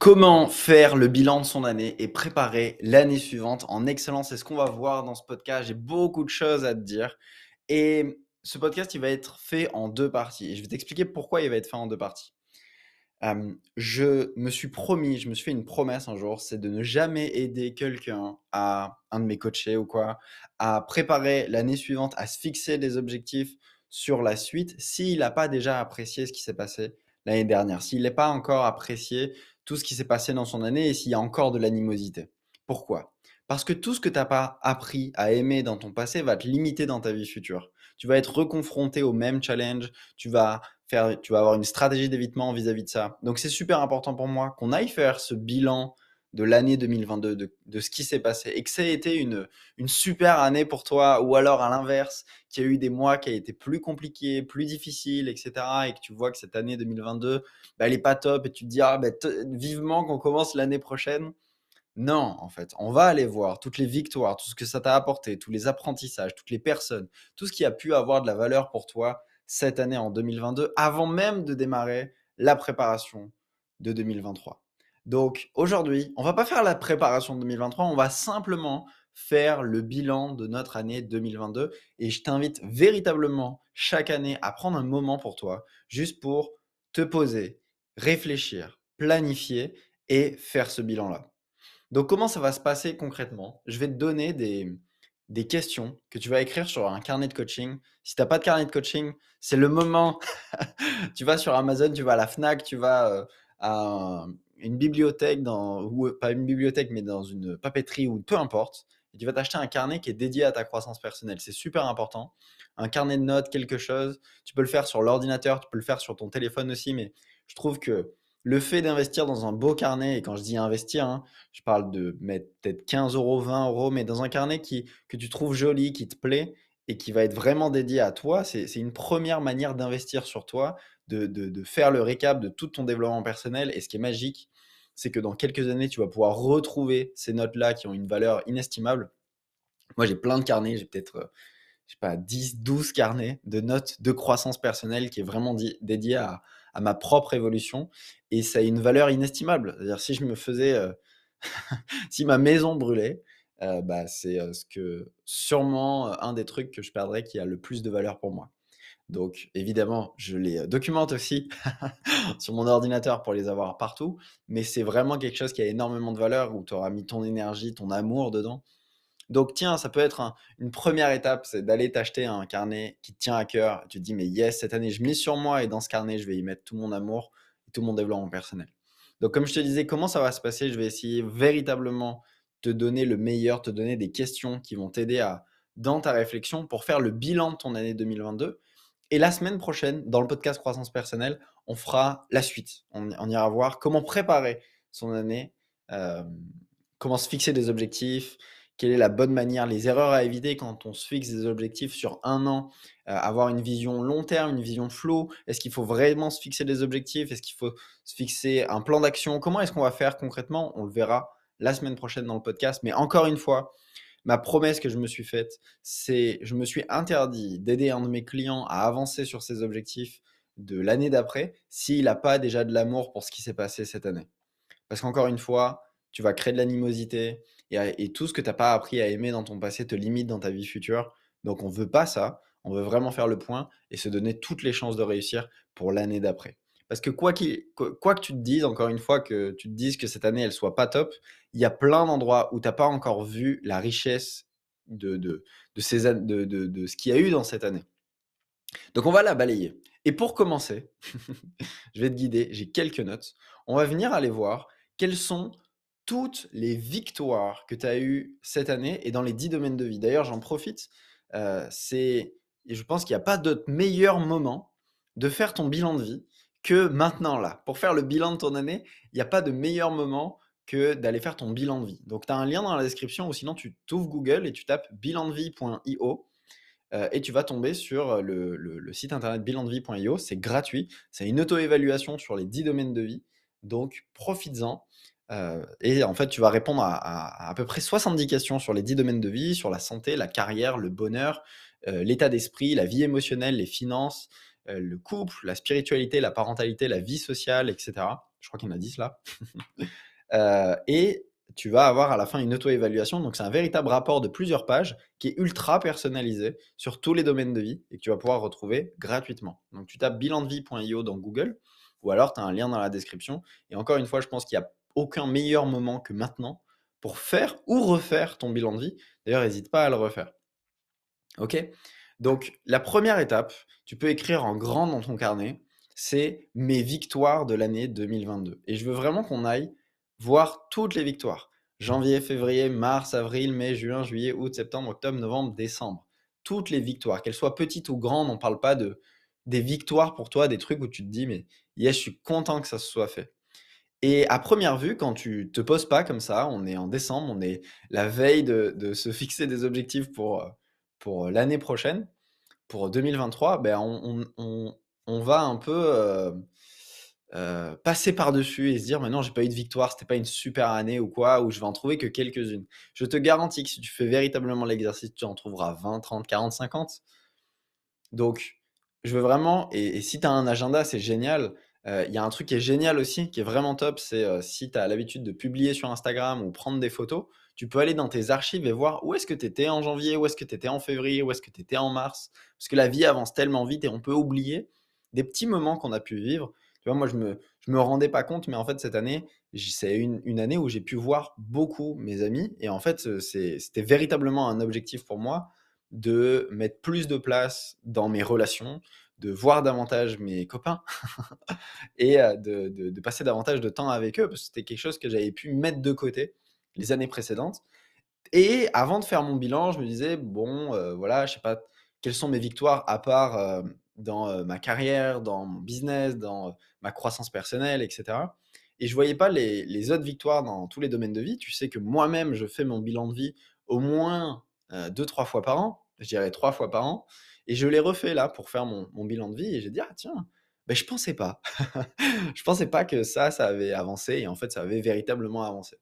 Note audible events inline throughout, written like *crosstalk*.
Comment faire le bilan de son année et préparer l'année suivante en excellence C'est ce qu'on va voir dans ce podcast. J'ai beaucoup de choses à te dire. Et ce podcast, il va être fait en deux parties. Et je vais t'expliquer pourquoi il va être fait en deux parties. je me suis promis, je me suis fait une promesse un jour, c'est de ne jamais aider quelqu'un à un de mes coachés ou quoi, à préparer l'année suivante, à se fixer des objectifs sur la suite s'il n'a pas déjà apprécié ce qui s'est passé l'année dernière, s'il n'est pas encore apprécié tout ce qui s'est passé dans son année et s'il y a encore de l'animosité. Pourquoi? Parce que tout ce que tu n'as pas appris à aimer dans ton passé va te limiter dans ta vie future. Tu vas être reconfronté au même challenge, tu vas, faire, tu vas avoir une stratégie d'évitement vis-à-vis de ça. Donc c'est super important pour moi qu'on aille faire ce bilan de l'année 2022, de, ce qui s'est passé, et que ça a été une, une super année pour toi, ou alors à l'inverse, qu'il y a eu des mois qui a été plus compliqués, plus difficiles, etc., et que tu vois que cette année 2022, bah, elle n'est pas top, et tu te dis, ah, bah, vivement qu'on commence l'année prochaine. Non, en fait, on va aller voir toutes les victoires, tout ce que ça t'a apporté, tous les apprentissages, toutes les personnes, tout ce qui a pu avoir de la valeur pour toi cette année en 2022, avant même de démarrer la préparation de 2023. Donc aujourd'hui, on va pas faire la préparation de 2023, on va simplement faire le bilan de notre année 2022 et je t'invite véritablement chaque année à prendre un moment pour toi, juste pour te poser, réfléchir, planifier et faire ce bilan-là. Donc comment ça va se passer concrètement? Je vais te donner des, des questions que tu vas écrire sur un carnet de coaching. Si tu n'as pas de carnet de coaching, c'est le moment. *laughs* tu vas sur Amazon, tu vas à la FNAC, tu vas euh, à une bibliothèque, dans, ou pas une bibliothèque, mais dans une papeterie ou peu importe, et tu vas t'acheter un carnet qui est dédié à ta croissance personnelle. C'est super important. Un carnet de notes, quelque chose. Tu peux le faire sur l'ordinateur, tu peux le faire sur ton téléphone aussi, mais je trouve que le fait d'investir dans un beau carnet, et quand je dis investir, hein, je parle de mettre peut-être 15 euros, 20 euros, mais dans un carnet qui, que tu trouves joli, qui te plaît et qui va être vraiment dédié à toi, c'est une première manière d'investir sur toi, de, de, faire le récap de tout ton développement personnel. Et ce qui est magique, c'est que dans quelques années, tu vas pouvoir retrouver ces notes-là qui ont une valeur inestimable. Moi, j'ai plein de carnets, j'ai peut-être, euh, je sais pas, 10, 12 carnets de notes de croissance personnelle qui est vraiment dédié à, ma propre évolution. Et ça a une valeur inestimable. C'est-à-dire, si je me faisais, euh, *laughs* si ma maison brûlait, euh, bah, c'est ce que sûrement un des trucs que je perdrais qui a le plus de valeur pour moi. Donc évidemment, je les documente aussi *laughs* sur mon ordinateur pour les avoir partout, mais c'est vraiment quelque chose qui a énormément de valeur où tu auras mis ton énergie, ton amour dedans. Donc tiens, ça peut être une première étape, c'est d'aller t'acheter un carnet qui te tient à cœur. Tu te dis, mais yes, cette année, je mise sur moi et dans ce carnet, je vais y mettre tout mon amour et tout mon développement personnel. Donc comme je te disais, comment ça va se passer? Je vais essayer véritablement te donner le meilleur, te donner des questions qui vont t'aider dans ta réflexion pour faire le bilan de ton année 2022 et la semaine prochaine, dans le podcast Croissance personnelle, on fera la suite. On, ira voir comment préparer son année, euh, comment se fixer des objectifs, quelle est la bonne manière, les erreurs à éviter quand on se fixe des objectifs sur un an, euh, avoir une vision long terme, une vision flow. Est-ce qu'il faut vraiment se fixer des objectifs? Est-ce qu'il faut se fixer un plan d'action? Comment est-ce qu'on va faire concrètement? On le verra la semaine prochaine dans le podcast. Mais encore une fois, ma promesse que je me suis faite, c'est je me suis interdit d'aider un de mes clients à avancer sur ses objectifs de l'année d'après s'il n'a pas déjà de l'amour pour ce qui s'est passé cette année. Parce qu'encore une fois, tu vas créer de l'animosité et, tout ce que tu n'as pas appris à aimer dans ton passé te limite dans ta vie future. Donc on ne veut pas ça, on veut vraiment faire le point et se donner toutes les chances de réussir pour l'année d'après. Parce que quoi, quoi que tu te dises, encore une fois, que tu te dises que cette année, elle soit pas top, il y a plein d'endroits où tu n'as pas encore vu la richesse de, ce qu'il y a eu dans cette année. Donc, on va la balayer. Et pour commencer, *laughs* je vais te guider, j'ai quelques notes. On va venir aller voir quelles sont toutes les victoires que tu as eues cette année et dans les 10 domaines de vie. D'ailleurs, j'en profite. Euh, c'est, je pense qu'il n'y a pas d'autre meilleur moment de faire ton bilan de vie que maintenant là. Pour faire le bilan de ton année, il n'y a pas de meilleur moment que d'aller faire ton bilan de vie. Donc, tu as un lien dans la description ou sinon tu t'ouvres Google et tu tapes bilandevie.io euh, et tu vas tomber sur le, site internet bilandevie.io. C'est gratuit. C'est une auto-évaluation sur les 10 domaines de vie. Donc, profites-en. Euh, et en fait, tu vas répondre à, à, peu près 70 questions sur les 10 domaines de vie, sur la santé, la carrière, le bonheur, euh, l'état d'esprit, la vie émotionnelle, les finances, le couple, la spiritualité, la parentalité, la vie sociale, etc. Je crois qu'il y en a 10 là. *laughs* et tu vas avoir à la fin une auto-évaluation. Donc, c'est un véritable rapport de plusieurs pages qui est ultra personnalisé sur tous les domaines de vie et que tu vas pouvoir retrouver gratuitement. Donc, tu tapes bilandevie.io dans Google ou alors tu as un lien dans la description. Et encore une fois, je pense qu'il n'y a aucun meilleur moment que maintenant pour faire ou refaire ton bilan de vie. D'ailleurs, n'hésite pas à le refaire. OK? Donc, la première étape, tu peux écrire en grand dans ton carnet, c'est mes victoires de l'année 2022. Et je veux vraiment qu'on aille voir toutes les victoires. Janvier, février, mars, avril, mai, juin, juillet, août, septembre, octobre, novembre, décembre. Toutes les victoires, qu'elles soient petites ou grandes, on ne parle pas de des victoires pour toi, des trucs où tu te dis, mais yes, je suis content que ça se soit fait. Et à première vue, quand tu te poses pas comme ça, on est en décembre, on est la veille de, se *laughs* fixer des objectifs pour, pour l'année prochaine, pour 2023, ben on, va un peu euh, euh, passer par-dessus et se dire: «Mais non, j'ai pas eu de victoire, c'était pas une super année ou quoi, ou je vais en trouver que quelques-unes». Je te garantis que si tu fais véritablement l'exercice, tu en trouveras 20, 30, 40, 50. Donc, je veux vraiment et si tu as un agenda, c'est génial. Euh, il y a un truc qui est génial aussi, qui est vraiment top, c'est, euh, si tu as l'habitude de publier sur Instagram ou prendre des photos, tu peux aller dans tes archives et voir où est-ce que tu étais en janvier, où est-ce que tu étais en février, où est-ce que tu étais en mars. Parce que la vie avance tellement vite et on peut oublier des petits moments qu'on a pu vivre. Tu vois, moi, je me, je me rendais pas compte, mais en fait, cette année, c'est une, une année où j'ai pu voir beaucoup mes amis. Et en fait, c'était véritablement un objectif pour moi de mettre plus de place dans mes relations, de voir davantage mes copains *laughs* et de, de, passer davantage de temps avec eux, parce que c'était quelque chose que j'avais pu mettre de côté les années précédentes. Et avant de faire mon bilan, je me disais, bon, voilà, je sais pas quelles sont mes victoires à part dans ma carrière, dans mon business, dans ma croissance personnelle, etc. Et je voyais pas les, autres victoires dans tous les domaines de vie. Tu sais que moi-même, je fais mon bilan de vie au moins deux, trois fois par an. Je dirais trois fois par an. Et je l'ai refait là pour faire mon, bilan de vie. Et j'ai dit, ah tiens, ben, je pensais pas. *laughs* je pensais pas que ça, ça avait avancé. Et en fait, ça avait véritablement avancé.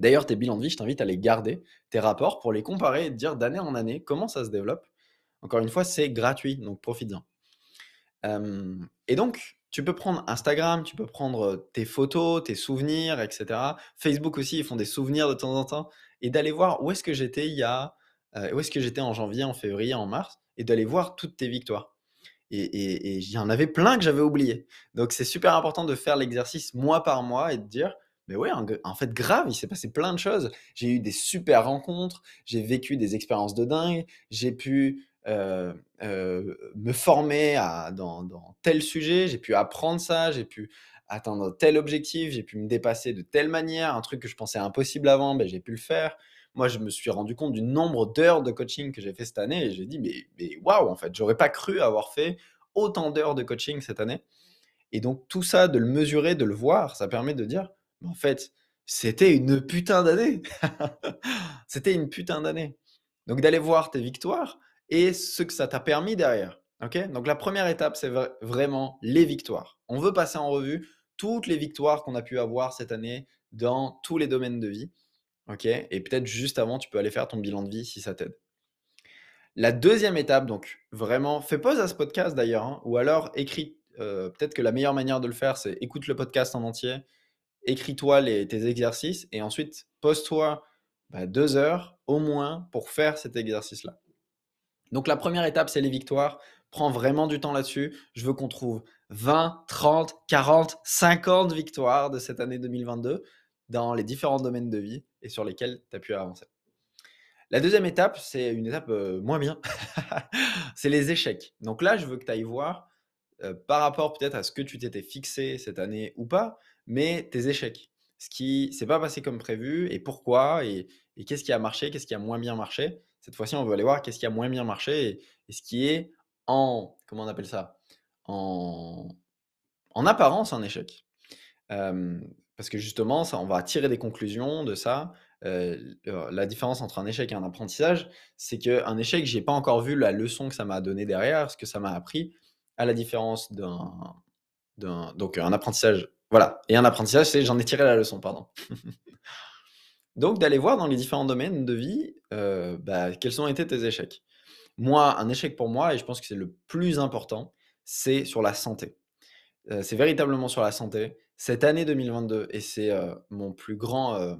D'ailleurs, tes bilans de vie, je t'invite à les garder, tes rapports, pour les comparer et te dire d'année en année comment ça se développe. Encore une fois, c'est gratuit, donc profite-en. et donc, tu peux prendre Instagram, tu peux prendre tes photos, tes souvenirs, etc. Facebook aussi, ils font des souvenirs de temps en temps. Et d'aller voir où est-ce que j'étais il y a, où est-ce que j'étais en janvier, en février, en mars, et d'aller voir toutes tes victoires. Et il y en avait plein que j'avais oublié. Donc c'est super important de faire l'exercice mois par mois et de dire, mais ouais, en fait, grave, il s'est passé plein de choses. J'ai eu des super rencontres, j'ai vécu des expériences de dingue, j'ai pu euh, euh, me former dans, tel sujet, j'ai pu apprendre ça, j'ai pu atteindre tel objectif, j'ai pu me dépasser de telle manière, un truc que je pensais impossible avant, ben, j'ai pu le faire. Moi, je me suis rendu compte du nombre d'heures de coaching que j'ai fait cette année et j'ai dit, mais, mais waouh, en fait, j'aurais pas cru avoir fait autant d'heures de coaching cette année. Et donc, tout ça, de le mesurer, de le voir, ça permet de dire, en fait, c'était une putain d'année. *laughs* c'était une putain d'année. Donc, d'aller voir tes victoires, et ce que ça t'a permis derrière. ok? Donc la première étape, c'est vraiment les victoires. On veut passer en revue toutes les victoires qu'on a pu avoir cette année dans tous les domaines de vie. ok? Et peut-être juste avant, tu peux aller faire ton bilan de vie si ça t'aide. La deuxième étape, donc vraiment, fais pause à ce podcast d'ailleurs, hein, ou alors écris. Euh, peut-être que la meilleure manière de le faire, c'est écoute le podcast en entier, écris-toi tes exercices et ensuite pose-toi bah, deux heures au moins pour faire cet exercice-là. Donc la première étape, c'est les victoires. Prends vraiment du temps là-dessus. Je veux qu'on trouve 20, 30, 40, 50 victoires de cette année 2022 dans les différents domaines de vie et sur lesquels tu as pu avancer. La deuxième étape, c'est une étape euh, moins bien. *laughs* c'est les échecs. Donc là, je veux que tu ailles voir euh, par rapport peut-être à ce que tu t'étais fixé cette année ou pas, mais tes échecs. Ce qui s'est pas passé comme prévu et pourquoi et qu'est-ce qui a marché, qu'est-ce qui a moins bien marché. Cette fois-ci, on veut aller voir qu'est-ce qui a moins bien marché et, ce qui est en, comment on appelle ça, en, en apparence un échec. Parce que justement, ça, on va tirer des conclusions de ça. La différence entre un échec et un apprentissage, c'est qu'un échec, j'ai pas encore vu la leçon que ça m'a donné derrière, ce que ça m'a appris, à la différence d'un, donc un apprentissage, voilà. Et un apprentissage, c'est j'en ai tiré la leçon, pardon. *laughs* donc d'aller voir dans les différents domaines de vie, euh, bah, quels ont été tes échecs? Moi, un échec pour moi, et je pense que c'est le plus important, c'est sur la santé. Euh, c'est véritablement sur la santé. Cette année 2022, et c'est mon plus grand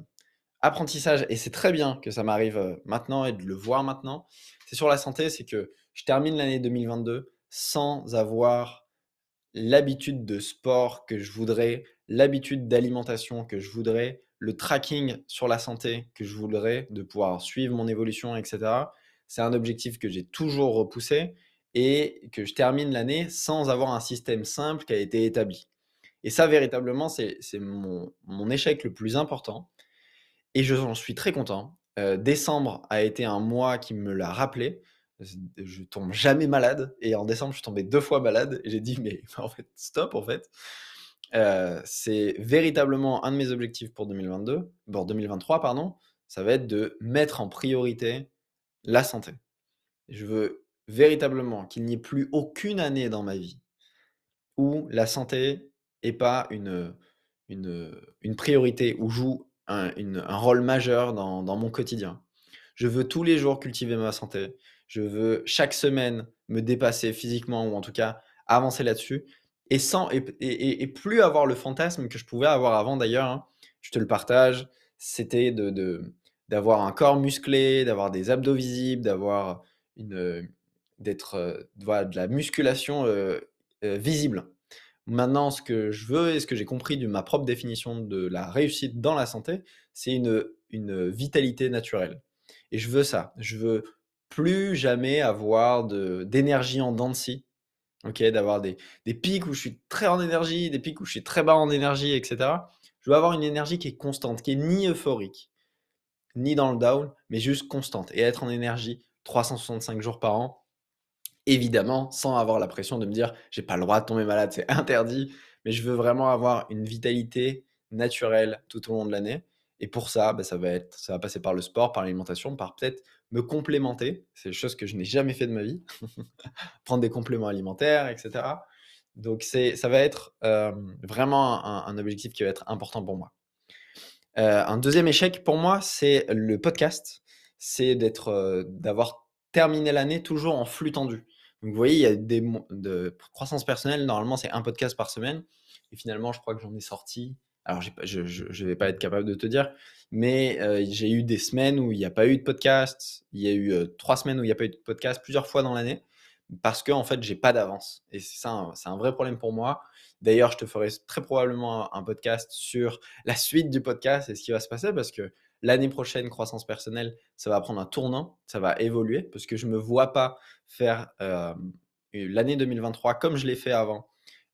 apprentissage, et c'est très bien que ça m'arrive maintenant et de le voir maintenant, c'est sur la santé, c'est que je termine l'année 2022 sans avoir l'habitude de sport que je voudrais, l'habitude d'alimentation que je voudrais, le tracking sur la santé que je voudrais, de pouvoir suivre mon évolution, etc. C'est un objectif que j'ai toujours repoussé et que je termine l'année sans avoir un système simple qui a été établi. Et ça, véritablement, c'est mon, échec le plus important. Et je j'en suis très content. Euh, décembre a été un mois qui me l'a rappelé. Je tombe jamais malade. Et en décembre, je suis tombé deux fois malade. Et j'ai dit, mais *laughs* en fait, stop, en fait. Euh, c'est véritablement un de mes objectifs pour 2022, pour 2023, pardon. Ça va être de mettre en priorité la santé. Je veux véritablement qu'il n'y ait plus aucune année dans ma vie où la santé n'est pas une, une, une priorité, ou joue un, rôle majeur dans, mon quotidien. Je veux tous les jours cultiver ma santé. Je veux chaque semaine me dépasser physiquement ou en tout cas avancer là-dessus. Et, sans, et, plus avoir le fantasme que je pouvais avoir avant d'ailleurs, hein. je te le partage, c'était de, d'avoir un corps musclé, d'avoir des abdos visibles, d'avoir une, d'être, euh, de la musculation euh, euh, visible. Maintenant, ce que je veux et ce que j'ai compris de ma propre définition de la réussite dans la santé, c'est une, une vitalité naturelle. Et je veux ça. Je veux plus jamais avoir d'énergie en dents de scie. Ok, d'avoir des, des, pics où je suis très en énergie, des pics où je suis très bas en énergie, etc. Je veux avoir une énergie qui est constante, qui est ni euphorique, ni dans le down, mais juste constante et être en énergie 365 jours par an évidemment, sans avoir la pression de me dire j'ai pas le droit de tomber malade, c'est *laughs* interdit, mais je veux vraiment avoir une vitalité naturelle tout au long de l'année. Et pour ça, bah, ça, va être, ça va passer par le sport, par l'alimentation, par peut-être me complémenter. C'est des choses que je n'ai jamais fait de ma vie. *laughs* Prendre des compléments alimentaires, etc. Donc, ça va être vraiment un, objectif qui va être important pour moi. Un deuxième échec pour moi, c'est le podcast. C'est d'être, d'avoir terminé l'année toujours en flux tendu. Donc, vous voyez, il y a des de croissance personnelle. Normalement, c'est un podcast par semaine. Et finalement, je crois que j'en ai sorti. Alors, je ne vais pas être capable de te dire, mais euh, j'ai eu des semaines où il n'y a pas eu de podcast. Il y a eu euh, trois semaines où il n'y a pas eu de podcast plusieurs fois dans l'année parce que en fait, j'ai pas d'avance. Et c'est ça, c'est un vrai problème pour moi. D'ailleurs, je te ferai très probablement un podcast sur la suite du podcast et ce qui va se passer parce que l'année prochaine, croissance personnelle, ça va prendre un tournant, ça va évoluer parce que je ne me vois pas faire euh, l'année 2023 comme je l'ai fait avant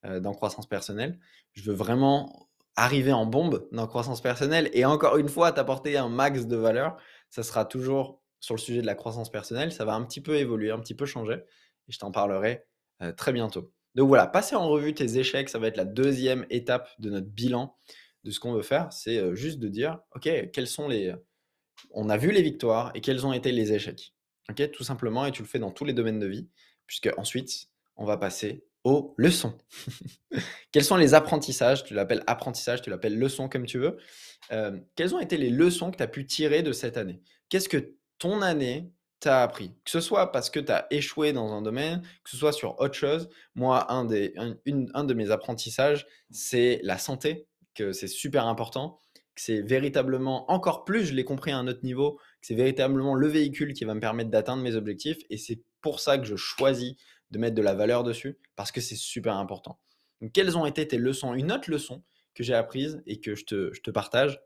euh, dans croissance personnelle. Je veux vraiment arriver en bombe dans croissance personnelle et encore une fois t'apporter un max de valeur. Ça sera toujours sur le sujet de la croissance personnelle. Ça va un petit peu évoluer, un petit peu changer et je t'en parlerai euh, très bientôt. Donc voilà, passer en revue tes échecs, ça va être la deuxième étape de notre bilan de ce qu'on veut faire, c'est juste de dire, OK, quels sont les... On a vu les victoires et quels ont été les échecs. OK, tout simplement, et tu le fais dans tous les domaines de vie, puisque ensuite, on va passer aux leçons. *laughs* quels sont les apprentissages? Tu l'appelles apprentissage, tu l'appelles leçon comme tu veux. quelles ont été les leçons que tu as pu tirer de cette année? Qu'est-ce que ton année t'a appris? Que ce soit parce que tu as échoué dans un domaine, que ce soit sur autre chose. Moi, un, des, un de mes apprentissages, c'est la santé que c'est super important, que c'est véritablement, encore plus, je l'ai compris à un autre niveau, que c'est véritablement le véhicule qui va me permettre d'atteindre mes objectifs. Et c'est pour ça que je choisis de mettre de la valeur dessus, parce que c'est super important. Quelles ont été tes leçons? Une autre leçon que j'ai apprise et que je te, je te partage,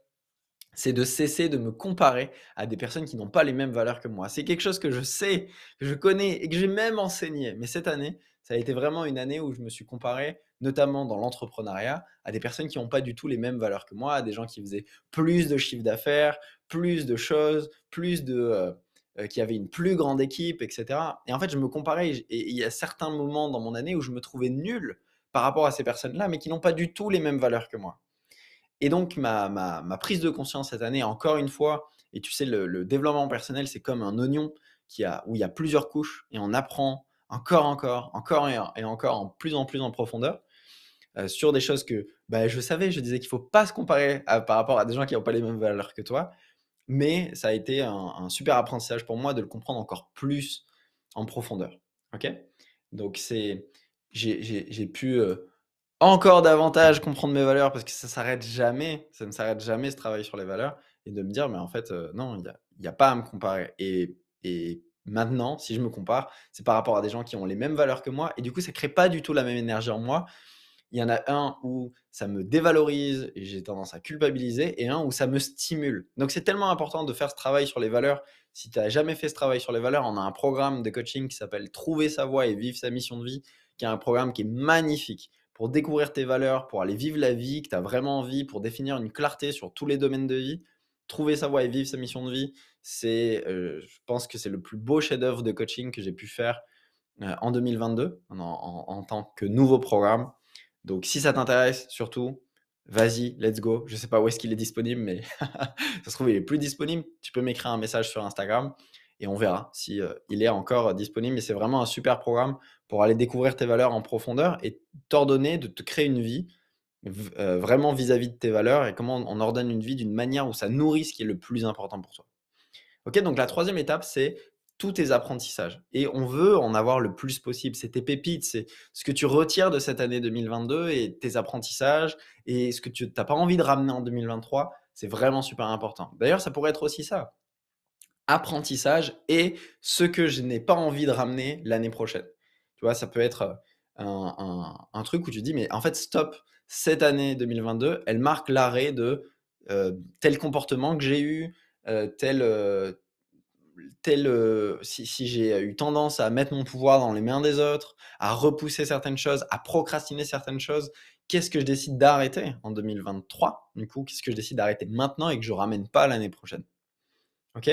c'est de cesser de me comparer à des personnes qui n'ont pas les mêmes valeurs que moi. C'est quelque chose que je sais, que je connais et que j'ai même enseigné. Mais cette année, ça a été vraiment une année où je me suis comparé, notamment dans l'entrepreneuriat, à des personnes qui n'ont pas du tout les mêmes valeurs que moi, à des gens qui faisaient plus de chiffre d'affaires, plus de choses, plus de... Euh, qui avaient une plus grande équipe, etc. Et en fait, je me comparais et il y a certains moments dans mon année où je me trouvais nul par rapport à ces personnes-là, mais qui n'ont pas du tout les mêmes valeurs que moi. Et donc, ma, prise de conscience cette année, encore une fois, et tu sais, le, développement personnel, c'est comme un oignon qui a, où il y a plusieurs couches et on apprend encore, encore, encore et, encore, en plus en plus en profondeur. Euh, sur des choses que bah, je savais, je disais qu'il ne faut pas se comparer par rapport à des gens qui n'ont pas les mêmes valeurs que toi, mais ça a été un, super apprentissage pour moi de le comprendre encore plus en profondeur. Ok? Donc c'est, j'ai pu euh, encore davantage comprendre mes valeurs parce que ça s'arrête jamais, ça ne s'arrête jamais ce travail sur les valeurs et de me dire mais en fait euh, non, il n'y a, a, pas à me comparer et, et maintenant si je me compare, c'est par rapport à des gens qui ont les mêmes valeurs que moi et du coup ça crée pas du tout la même énergie en moi il y en a un où ça me dévalorise et j'ai tendance à culpabiliser, et un où ça me stimule. Donc c'est tellement important de faire ce travail sur les valeurs. Si tu n'as jamais fait ce travail sur les valeurs, on a un programme de coaching qui s'appelle Trouver sa voie et vivre sa mission de vie, qui est un programme qui est magnifique pour découvrir tes valeurs, pour aller vivre la vie que tu as vraiment envie, pour définir une clarté sur tous les domaines de vie. Trouver sa voie et vivre sa mission de vie, c'est, euh, je pense que c'est le plus beau chef-d'œuvre de coaching que j'ai pu faire euh, en 2022 en tant que nouveau programme. Donc, si ça t'intéresse, surtout, vas-y, let's go. Je ne sais pas où est-ce qu'il est disponible, mais *laughs* ça se trouve, il est plus disponible. Tu peux m'écrire un message sur Instagram et on verra si euh, il est encore disponible. Mais c'est vraiment un super programme pour aller découvrir tes valeurs en profondeur et t'ordonner de te créer une vie euh, vraiment vis-à-vis -vis de tes valeurs et comment on ordonne une vie d'une manière où ça nourrit ce qui est le plus important pour toi. Ok, donc la troisième étape, c'est tous tes apprentissages. Et on veut en avoir le plus possible. C'est tes pépites, c'est ce que tu retires de cette année 2022 et tes apprentissages et ce que tu n'as pas envie de ramener en 2023. C'est vraiment super important. D'ailleurs, ça pourrait être aussi ça. Apprentissage et ce que je n'ai pas envie de ramener l'année prochaine. Tu vois, ça peut être un, truc où tu dis, mais en fait, stop, cette année 2022, elle marque l'arrêt de euh, tel comportement que j'ai eu, euh, tel, euh, tel, euh, si, j'ai eu tendance à mettre mon pouvoir dans les mains des autres, à repousser certaines choses, à procrastiner certaines choses, qu'est-ce que je décide d'arrêter en 2023 Du coup, qu'est-ce que je décide d'arrêter maintenant et que je ne ramène pas l'année prochaine? Ok?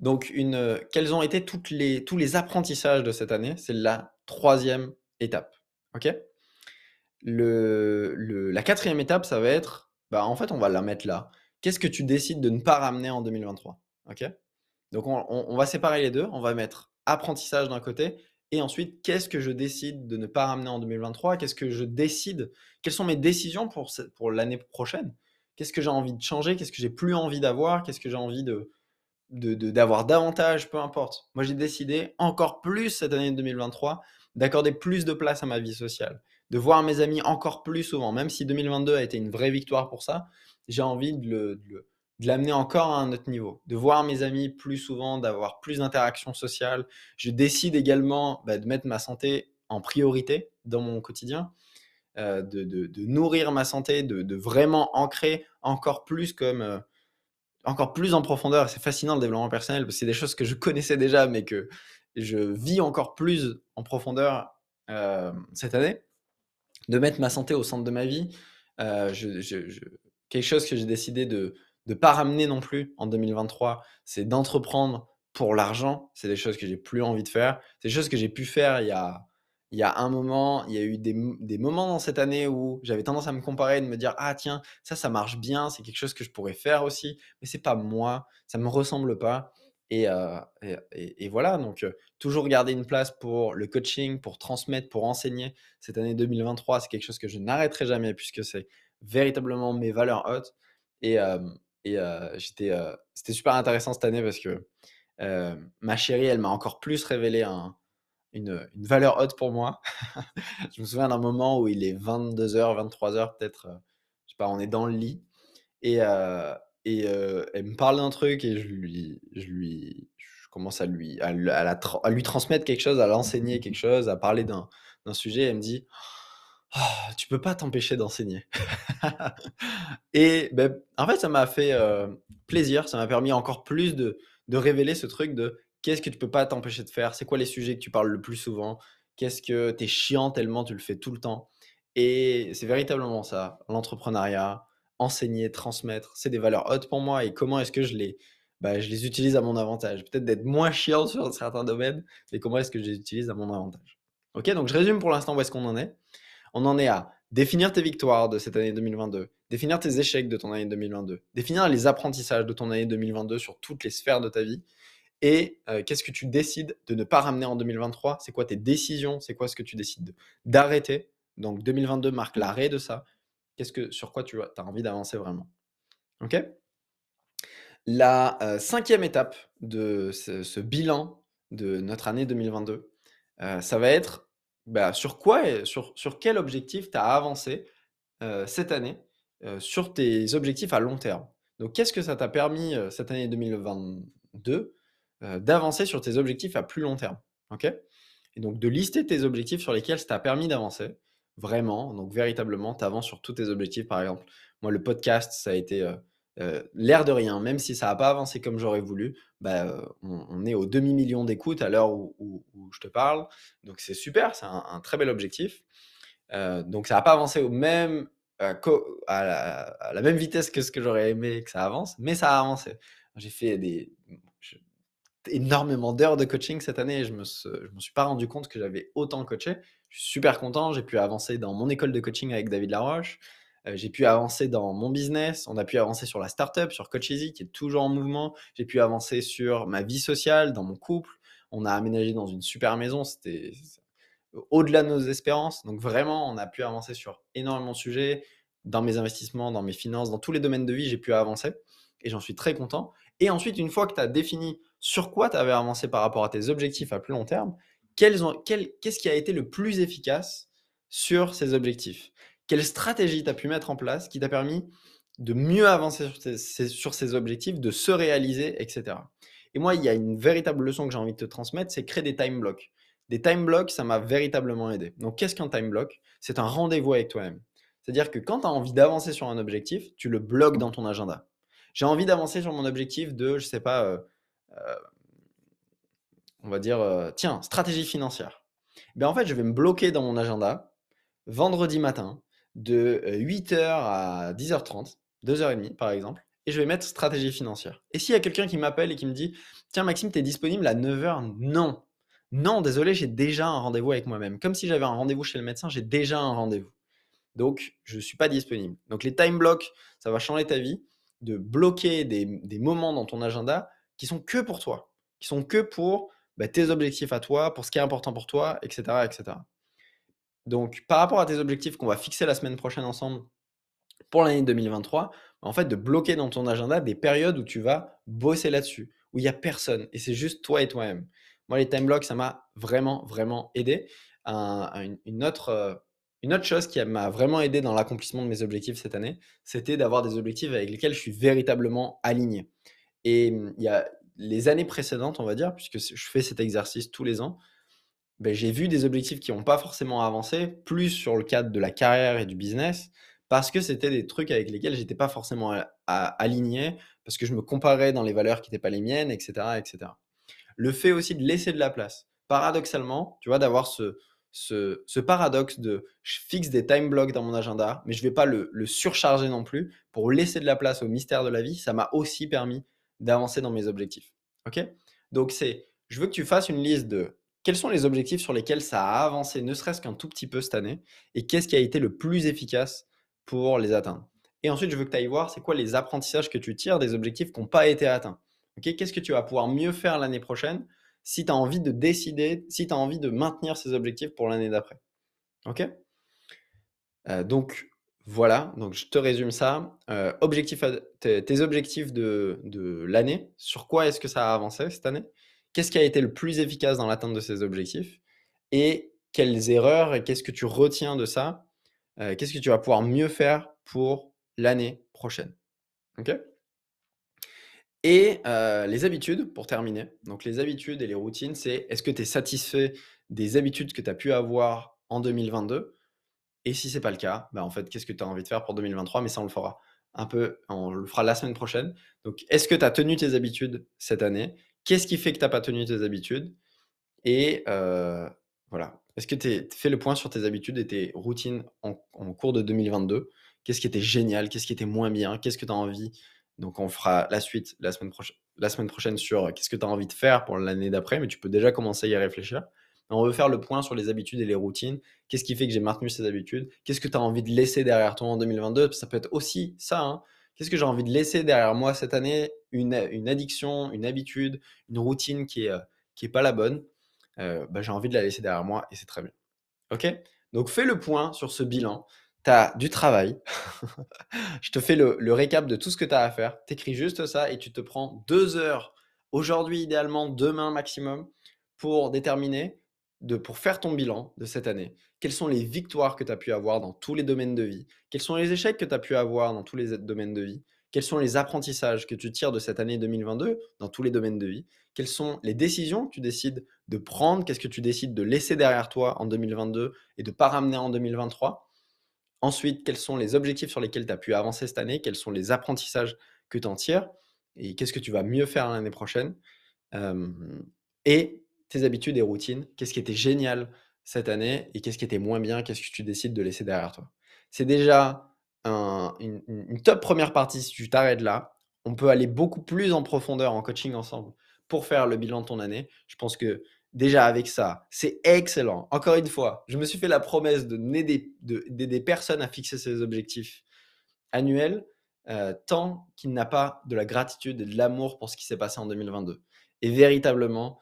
Donc, une, euh, quels ont été les, tous les apprentissages de cette année? C'est la troisième étape. Ok? Le, La quatrième étape, ça va être, bah, en fait, on va la mettre là. Qu'est-ce que tu décides de ne pas ramener en 2023 Ok? Donc on, va séparer les deux. On va mettre apprentissage d'un côté et ensuite qu'est-ce que je décide de ne pas ramener en 2023 Qu'est-ce que je décide? Quelles sont mes décisions pour, pour l'année prochaine? Qu'est-ce que j'ai envie de changer? Qu'est-ce que j'ai plus envie d'avoir? Qu'est-ce que j'ai envie de, d'avoir davantage, peu importe. Moi, j'ai décidé encore plus cette année 2023 d'accorder plus de place à ma vie sociale, de voir mes amis encore plus souvent, même si 2022 a été une vraie victoire pour ça, j'ai envie de le, de l'amener encore à un autre niveau, de voir mes amis plus souvent, d'avoir plus d'interactions sociales. Je décide également bah, de mettre ma santé en priorité dans mon quotidien, euh, de, nourrir ma santé, de, vraiment ancrer encore plus comme euh, encore plus en profondeur. C'est fascinant le développement personnel parce que c'est des choses que je connaissais déjà, mais que je vis encore plus en profondeur euh, cette année. De mettre ma santé au centre de ma vie, quelque chose que j'ai décidé de, de pas ramener non plus en 2023, c'est d'entreprendre pour l'argent. C'est des choses que j'ai plus envie de faire. C'est des choses que j'ai pu faire il y a, il y a un moment, il y a eu des, moments dans cette année où j'avais tendance à me comparer, de me dire ah tiens ça ça marche bien, c'est quelque chose que je pourrais faire aussi, mais c'est pas moi, ça me ressemble pas. Et, euh, et, voilà, donc euh, toujours garder une place pour le coaching, pour transmettre, pour enseigner. Cette année 2023, c'est quelque chose que je n'arrêterai jamais puisque c'est véritablement mes valeurs hautes. Et, euh, et j'étais, c'était super intéressant cette année parce que ma chérie, elle m'a encore plus révélé une, valeur haute pour moi. *laughs* je me souviens d'un moment où il est 22h, 23h peut-être, je sais pas, on est dans le lit et, et elle me parle d'un truc et je lui, je lui, commence à lui, à, à lui transmettre quelque chose, à l'enseigner quelque chose, à parler d'un sujet. elle me dit ah, tu peux pas t'empêcher d'enseigner. *laughs* et ben, en fait, ça m'a fait plaisir, ça m'a permis encore plus de, de révéler ce truc de qu'est-ce que tu peux pas t'empêcher de faire, c'est quoi les sujets que tu parles le plus souvent, qu'est-ce que tu es chiant tellement tu le fais tout le temps. Et c'est véritablement ça, l'entrepreneuriat, enseigner, transmettre, c'est des valeurs hautes pour moi et comment est-ce que je les, bah, je les utilise à mon avantage. Peut-être d'être moins chiant sur certains domaines, mais comment est-ce que je les utilise à mon avantage. Ok, donc je résume pour l'instant où est-ce qu'on en est. On en est à définir tes victoires de cette année 2022, définir tes échecs de ton année 2022, définir les apprentissages de ton année 2022 sur toutes les sphères de ta vie. Et euh, qu'est-ce que tu décides de ne pas ramener en 2023 C'est quoi tes décisions? C'est quoi ce que tu décides d'arrêter? Donc 2022 marque l'arrêt de ça. Qu'est-ce que sur quoi tu as envie d'avancer vraiment? Ok? La euh, cinquième étape de ce, bilan de notre année 2022, euh, ça va être bah, sur quoi et sur, sur quel objectif tu as avancé cette année sur tes objectifs à long terme? Donc qu'est-ce que ça t'a permis cette année 2022 euh, d'avancer sur tes objectifs à plus long terme? OK? Et donc de lister tes objectifs sur lesquels ça t'a permis d'avancer. Vraiment, donc véritablement, tu avances sur tous tes objectifs. Par exemple, moi, le podcast, ça a été l'air de rien, même si ça n'a pas avancé comme j'aurais voulu. Bah, on, est au demi-million d'écoutes à l'heure où, je te parle. Donc c'est super, c'est un, très bel objectif. donc ça n'a pas avancé au même, à, la, même vitesse que ce que j'aurais aimé que ça avance, mais ça a avancé. J'ai fait des, énormément d'heures de coaching cette année et je me, me suis pas rendu compte que j'avais autant coaché. Je suis super content. J'ai pu avancer dans mon école de coaching avec David Laroche. Euh, j'ai pu avancer dans mon business. On a pu avancer sur la startup, sur Coach Easy qui est toujours en mouvement. J'ai pu avancer sur ma vie sociale, dans mon couple. On a aménagé dans une super maison. C'était au-delà de nos espérances. Donc vraiment, on a pu avancer sur énormément de sujets. Dans mes investissements, dans mes finances, dans tous les domaines de vie, j'ai pu avancer et j'en suis très content. Et ensuite, une fois que tu as défini sur quoi tu avais avancé par rapport à tes objectifs à plus long terme, qu'est-ce qui a été le plus efficace sur ces objectifs? Quelle stratégie tu as pu mettre en place qui t'a permis de mieux avancer sur, ces objectifs, de se réaliser, etc. Et moi, il y a une véritable leçon que j'ai envie de te transmettre, c'est créer des time blocks. Des time blocks, ça m'a véritablement aidé. Donc, qu'est-ce qu'un time block? C'est un rendez-vous avec toi-même. C'est-à-dire que quand tu as envie d'avancer sur un objectif, tu le bloques dans ton agenda. J'ai envie d'avancer sur mon objectif de, je sais pas, euh, euh, on va dire, euh, tiens, stratégie financière. Ben en fait, je vais me bloquer dans mon agenda vendredi matin de 8h à 10h30, 2h30 par exemple, et je vais mettre stratégie financière. Et s'il y a quelqu'un qui m'appelle et qui me dit, tiens Maxime, tu es disponible à 9h Non. Non, désolé, j'ai déjà un rendez-vous avec moi-même. Comme si j'avais un rendez-vous chez le médecin, j'ai déjà un rendez-vous. Donc, je ne suis pas disponible. Donc, les time blocks, ça va changer ta vie de bloquer des, moments dans ton agenda qui sont que pour toi, qui sont que pour bah, tes objectifs à toi, pour ce qui est important pour toi, etc., etc. Donc, par rapport à tes objectifs qu'on va fixer la semaine prochaine ensemble pour l'année 2023, bah, en fait, de bloquer dans ton agenda des périodes où tu vas bosser là-dessus, où il n'y a personne et c'est juste toi et toi-même. Moi, les time blocks, ça m'a vraiment, vraiment aidé. une, autre, euh, une autre chose qui m'a vraiment aidé dans l'accomplissement de mes objectifs cette année, c'était d'avoir des objectifs avec lesquels je suis véritablement aligné. Et mmh, il y a les années précédentes, on va dire, puisque je fais cet exercice tous les ans, ben, j'ai vu des objectifs qui n'ont pas forcément avancé, plus sur le cadre de la carrière et du business, parce que c'était des trucs avec lesquels j'étais pas forcément aligné, parce que je me comparais dans les valeurs qui n'étaient pas les miennes, etc., etc. Le fait aussi de laisser de la place. Paradoxalement, tu vois, d'avoir ce, ce, paradoxe de je fixe des time blocks dans mon agenda, mais je ne vais pas le, surcharger non plus pour laisser de la place au mystère de la vie. Ça m'a aussi permis d'avancer dans mes objectifs. Ok? Donc, c'est je veux que tu fasses une liste de quels sont les objectifs sur lesquels ça a avancé, ne serait-ce qu'un tout petit peu cette année, et qu'est-ce qui a été le plus efficace pour les atteindre? Et ensuite, je veux que tu ailles voir c'est quoi les apprentissages que tu tires des objectifs qui n'ont pas été atteints? Qu'est-ce que tu vas pouvoir mieux faire l'année prochaine si tu as envie de décider, si tu as envie de maintenir ces objectifs pour l'année d'après? OK? Euh, Donc, voilà, donc je te résume ça. Euh, tes, objectifs de l'année, sur quoi est-ce que ça a avancé cette année? Qu'est-ce qui a été le plus efficace dans l'atteinte de ces objectifs Et quelles erreurs et qu'est-ce que tu retiens de ça euh, Qu'est-ce que tu vas pouvoir mieux faire pour l'année prochaine et les habitudes, pour terminer. Donc les habitudes et les routines, c'est est-ce que tu es satisfait des habitudes que tu as pu avoir en 2022 Et si c'est pas le cas, bah, en fait, qu'est-ce que tu as envie de faire pour 2023 Mais ça, on le fera un peu, on le fera la semaine prochaine. Donc, est-ce que tu as tenu tes habitudes cette année Qu'est-ce qui fait que tu n'as pas tenu tes habitudes Et voilà. Est-ce que tu as fait le point sur tes habitudes et tes routines en, cours de 2022 Qu'est-ce qui était génial? Qu'est-ce qui était moins bien? Qu'est-ce que tu as envie? Donc, on fera la suite la semaine, prochaine, sur qu'est-ce que tu as envie de faire pour l'année d'après, mais tu peux déjà commencer à y réfléchir. on veut faire le point sur les habitudes et les routines. Qu'est-ce qui fait que j'ai maintenu ces habitudes? Qu'est-ce que tu as envie de laisser derrière toi en 2022 Ça peut être aussi ça. Hein. Qu'est-ce que j'ai envie de laisser derrière moi cette année? Une, addiction, une habitude, une routine qui n'est euh, est pas la bonne. Euh, bah, j'ai envie de la laisser derrière moi et c'est très bien. OK? Donc fais le point sur ce bilan. Tu as du travail. *laughs* Je te fais le, le, récap de tout ce que tu as à faire. Tu écris juste ça et tu te prends deux heures aujourd'hui, idéalement demain maximum, pour déterminer, de, pour faire ton bilan de cette année. Quelles sont les victoires que tu as pu avoir dans tous les domaines de vie? Quels sont les échecs que tu as pu avoir dans tous les domaines de vie? Quels sont les apprentissages que tu tires de cette année 2022 dans tous les domaines de vie? Quelles sont les décisions que tu décides de prendre? Qu'est-ce que tu décides de laisser derrière toi en 2022 et de ne pas ramener en 2023 Ensuite, quels sont les objectifs sur lesquels tu as pu avancer cette année? Quels sont les apprentissages que tu en tires? Et qu'est-ce que tu vas mieux faire l'année prochaine? Et tes habitudes et routines, qu'est-ce qui était génial cette année et qu'est-ce qui était moins bien, qu'est-ce que tu décides de laisser derrière toi? C'est déjà une, top première partie si tu t'arrêtes là. On peut aller beaucoup plus en profondeur en coaching ensemble pour faire le bilan de ton année. Je pense que déjà avec ça, c'est excellent. Encore une fois, je me suis fait la promesse de d'aider personnes à fixer ces objectifs annuels euh, tant qu'il n'a pas de la gratitude et de l'amour pour ce qui s'est passé en 2022. Et véritablement,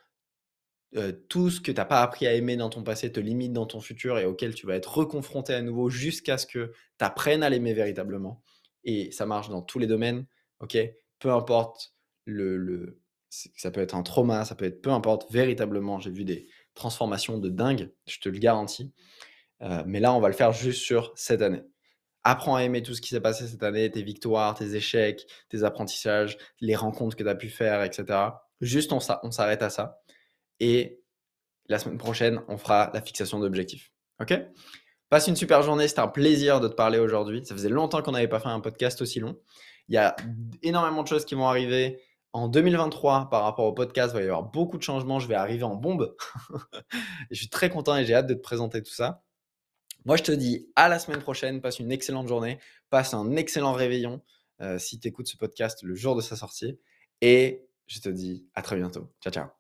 euh, tout ce que tu n'as pas appris à aimer dans ton passé te limite dans ton futur et auquel tu vas être reconfronté à nouveau jusqu'à ce que tu apprennes à l'aimer véritablement. Et ça marche dans tous les domaines, ok? Peu importe le, le, ça peut être un trauma, ça peut être peu importe, véritablement, j'ai vu des transformations de dingue, je te le garantis. Euh, mais là, on va le faire juste sur cette année. Apprends à aimer tout ce qui s'est passé cette année, tes victoires, tes échecs, tes apprentissages, les rencontres que tu as pu faire, etc. Juste, on s'arrête à ça. Et la semaine prochaine, on fera la fixation d'objectifs. OK? Passe une super journée. C'était un plaisir de te parler aujourd'hui. Ça faisait longtemps qu'on n'avait pas fait un podcast aussi long. Il y a énormément de choses qui vont arriver en 2023, par rapport au podcast, il va y avoir beaucoup de changements. Je vais arriver en bombe. *laughs* je suis très content et j'ai hâte de te présenter tout ça. Moi, je te dis à la semaine prochaine. Passe une excellente journée. Passe un excellent réveillon euh, si tu écoutes ce podcast le jour de sa sortie. Et je te dis à très bientôt. Ciao, ciao.